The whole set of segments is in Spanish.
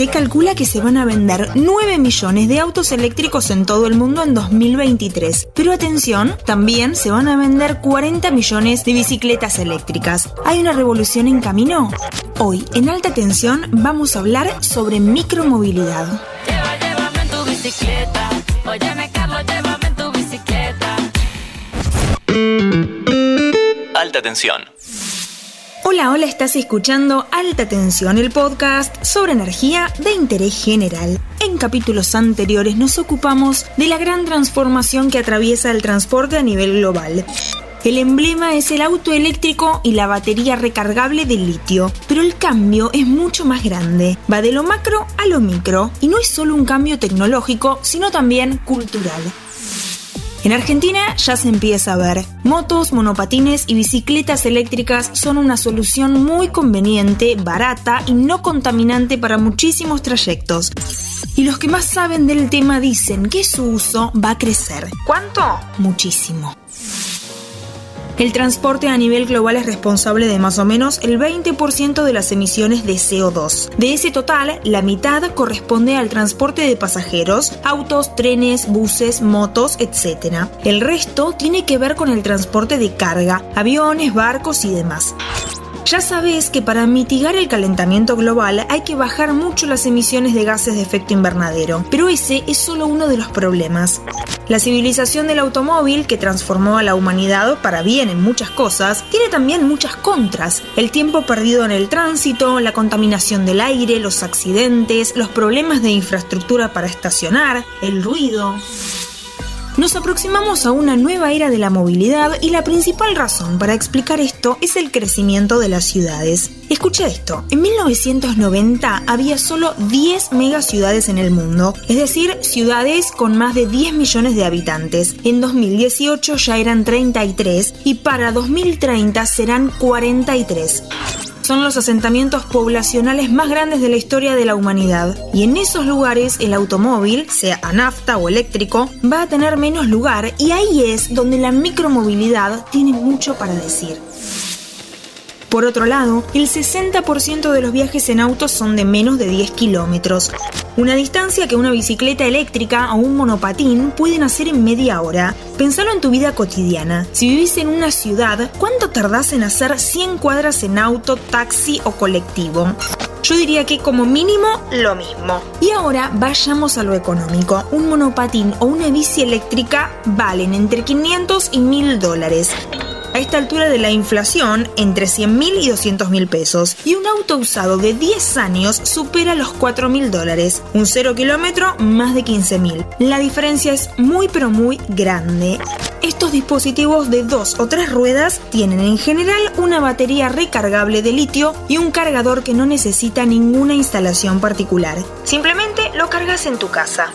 Se calcula que se van a vender 9 millones de autos eléctricos en todo el mundo en 2023. Pero atención, también se van a vender 40 millones de bicicletas eléctricas. ¿Hay una revolución en camino? Hoy, en alta tensión, vamos a hablar sobre micromovilidad. Alta tensión. Hola, hola, estás escuchando Alta Tensión, el podcast sobre energía de interés general. En capítulos anteriores nos ocupamos de la gran transformación que atraviesa el transporte a nivel global. El emblema es el auto eléctrico y la batería recargable de litio, pero el cambio es mucho más grande. Va de lo macro a lo micro, y no es solo un cambio tecnológico, sino también cultural. En Argentina ya se empieza a ver. Motos, monopatines y bicicletas eléctricas son una solución muy conveniente, barata y no contaminante para muchísimos trayectos. Y los que más saben del tema dicen que su uso va a crecer. ¿Cuánto? Muchísimo. El transporte a nivel global es responsable de más o menos el 20% de las emisiones de CO2. De ese total, la mitad corresponde al transporte de pasajeros, autos, trenes, buses, motos, etc. El resto tiene que ver con el transporte de carga, aviones, barcos y demás. Ya sabes que para mitigar el calentamiento global hay que bajar mucho las emisiones de gases de efecto invernadero, pero ese es solo uno de los problemas. La civilización del automóvil, que transformó a la humanidad para bien en muchas cosas, tiene también muchas contras. El tiempo perdido en el tránsito, la contaminación del aire, los accidentes, los problemas de infraestructura para estacionar, el ruido. Nos aproximamos a una nueva era de la movilidad y la principal razón para explicar esto es el crecimiento de las ciudades. Escucha esto, en 1990 había solo 10 megaciudades en el mundo, es decir, ciudades con más de 10 millones de habitantes. En 2018 ya eran 33 y para 2030 serán 43 son los asentamientos poblacionales más grandes de la historia de la humanidad. Y en esos lugares el automóvil, sea a nafta o eléctrico, va a tener menos lugar y ahí es donde la micromovilidad tiene mucho para decir. Por otro lado, el 60% de los viajes en autos son de menos de 10 kilómetros, una distancia que una bicicleta eléctrica o un monopatín pueden hacer en media hora. Pensalo en tu vida cotidiana. Si vivís en una ciudad, ¿cuánto tardás en hacer 100 cuadras en auto, taxi o colectivo? Yo diría que como mínimo lo mismo. Y ahora vayamos a lo económico. Un monopatín o una bici eléctrica valen entre 500 y 1000 dólares a esta altura de la inflación entre 100 mil y 200 mil pesos. Y un auto usado de 10 años supera los 4 mil dólares. Un 0 kilómetro más de 15 mil. La diferencia es muy pero muy grande. Estos dispositivos de dos o tres ruedas tienen en general una batería recargable de litio y un cargador que no necesita ninguna instalación particular. Simplemente lo cargas en tu casa.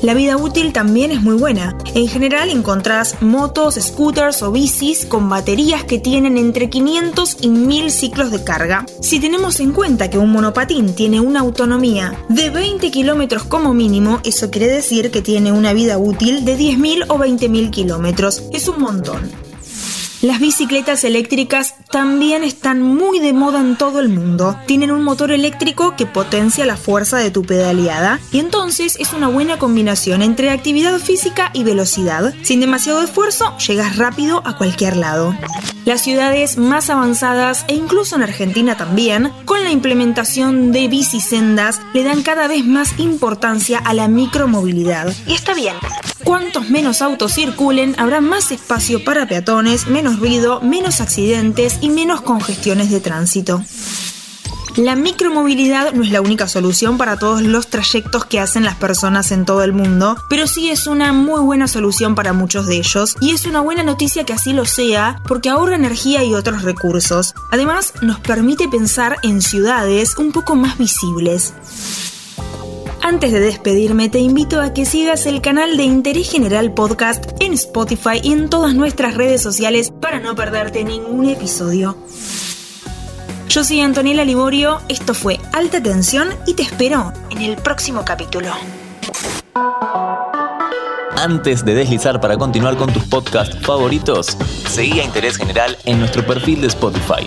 La vida útil también es muy buena. En general encontrás motos, scooters o bicis con baterías que tienen entre 500 y 1000 ciclos de carga. Si tenemos en cuenta que un monopatín tiene una autonomía de 20 kilómetros como mínimo, eso quiere decir que tiene una vida útil de 10.000 o 20.000 kilómetros. Es un montón. Las bicicletas eléctricas también están muy de moda en todo el mundo. Tienen un motor eléctrico que potencia la fuerza de tu pedaleada y entonces es una buena combinación entre actividad física y velocidad. Sin demasiado esfuerzo, llegas rápido a cualquier lado. Las ciudades más avanzadas e incluso en Argentina también, con la implementación de bicisendas, le dan cada vez más importancia a la micromovilidad. Y está bien. Cuantos menos autos circulen, habrá más espacio para peatones, menos ruido, menos accidentes y menos congestiones de tránsito. La micromovilidad no es la única solución para todos los trayectos que hacen las personas en todo el mundo, pero sí es una muy buena solución para muchos de ellos y es una buena noticia que así lo sea porque ahorra energía y otros recursos. Además, nos permite pensar en ciudades un poco más visibles. Antes de despedirme, te invito a que sigas el canal de Interés General Podcast en Spotify y en todas nuestras redes sociales para no perderte ningún episodio. Yo soy Antonella Liborio, esto fue Alta Tensión y te espero en el próximo capítulo. Antes de deslizar para continuar con tus podcasts favoritos, seguí a Interés General en nuestro perfil de Spotify.